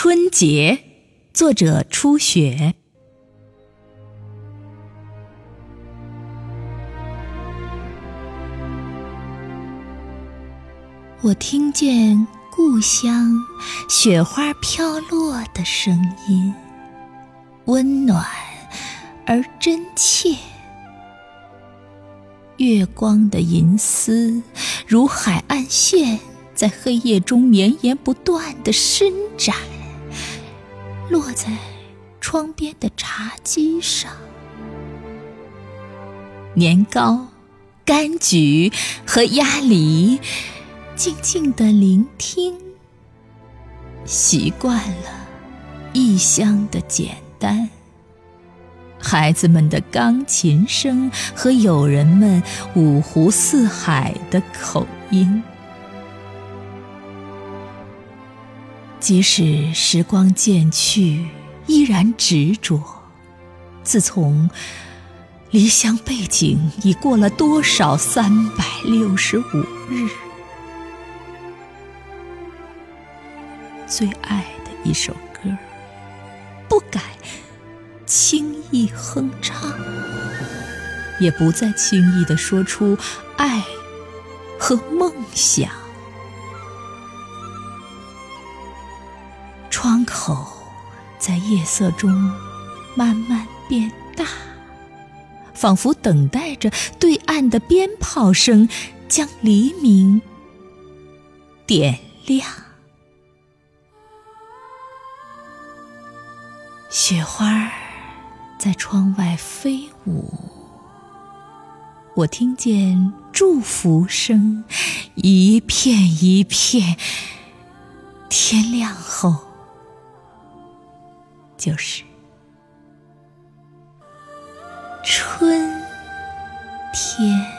春节，作者初雪。我听见故乡雪花飘落的声音，温暖而真切。月光的银丝如海岸线，在黑夜中绵延不断的伸展，落在窗边的茶几上。年糕、柑橘和鸭梨，静静的聆听，习惯了异乡的简单。孩子们的钢琴声和友人们五湖四海的口音，即使时光渐去，依然执着。自从离乡背井已过了多少三百六十五日，最爱的一首歌，不改。轻易哼唱，也不再轻易的说出爱和梦想。口在夜色中慢慢变大，仿佛等待着对岸的鞭炮声将黎明点亮。雪花。在窗外飞舞，我听见祝福声，一片一片。天亮后，就是春天。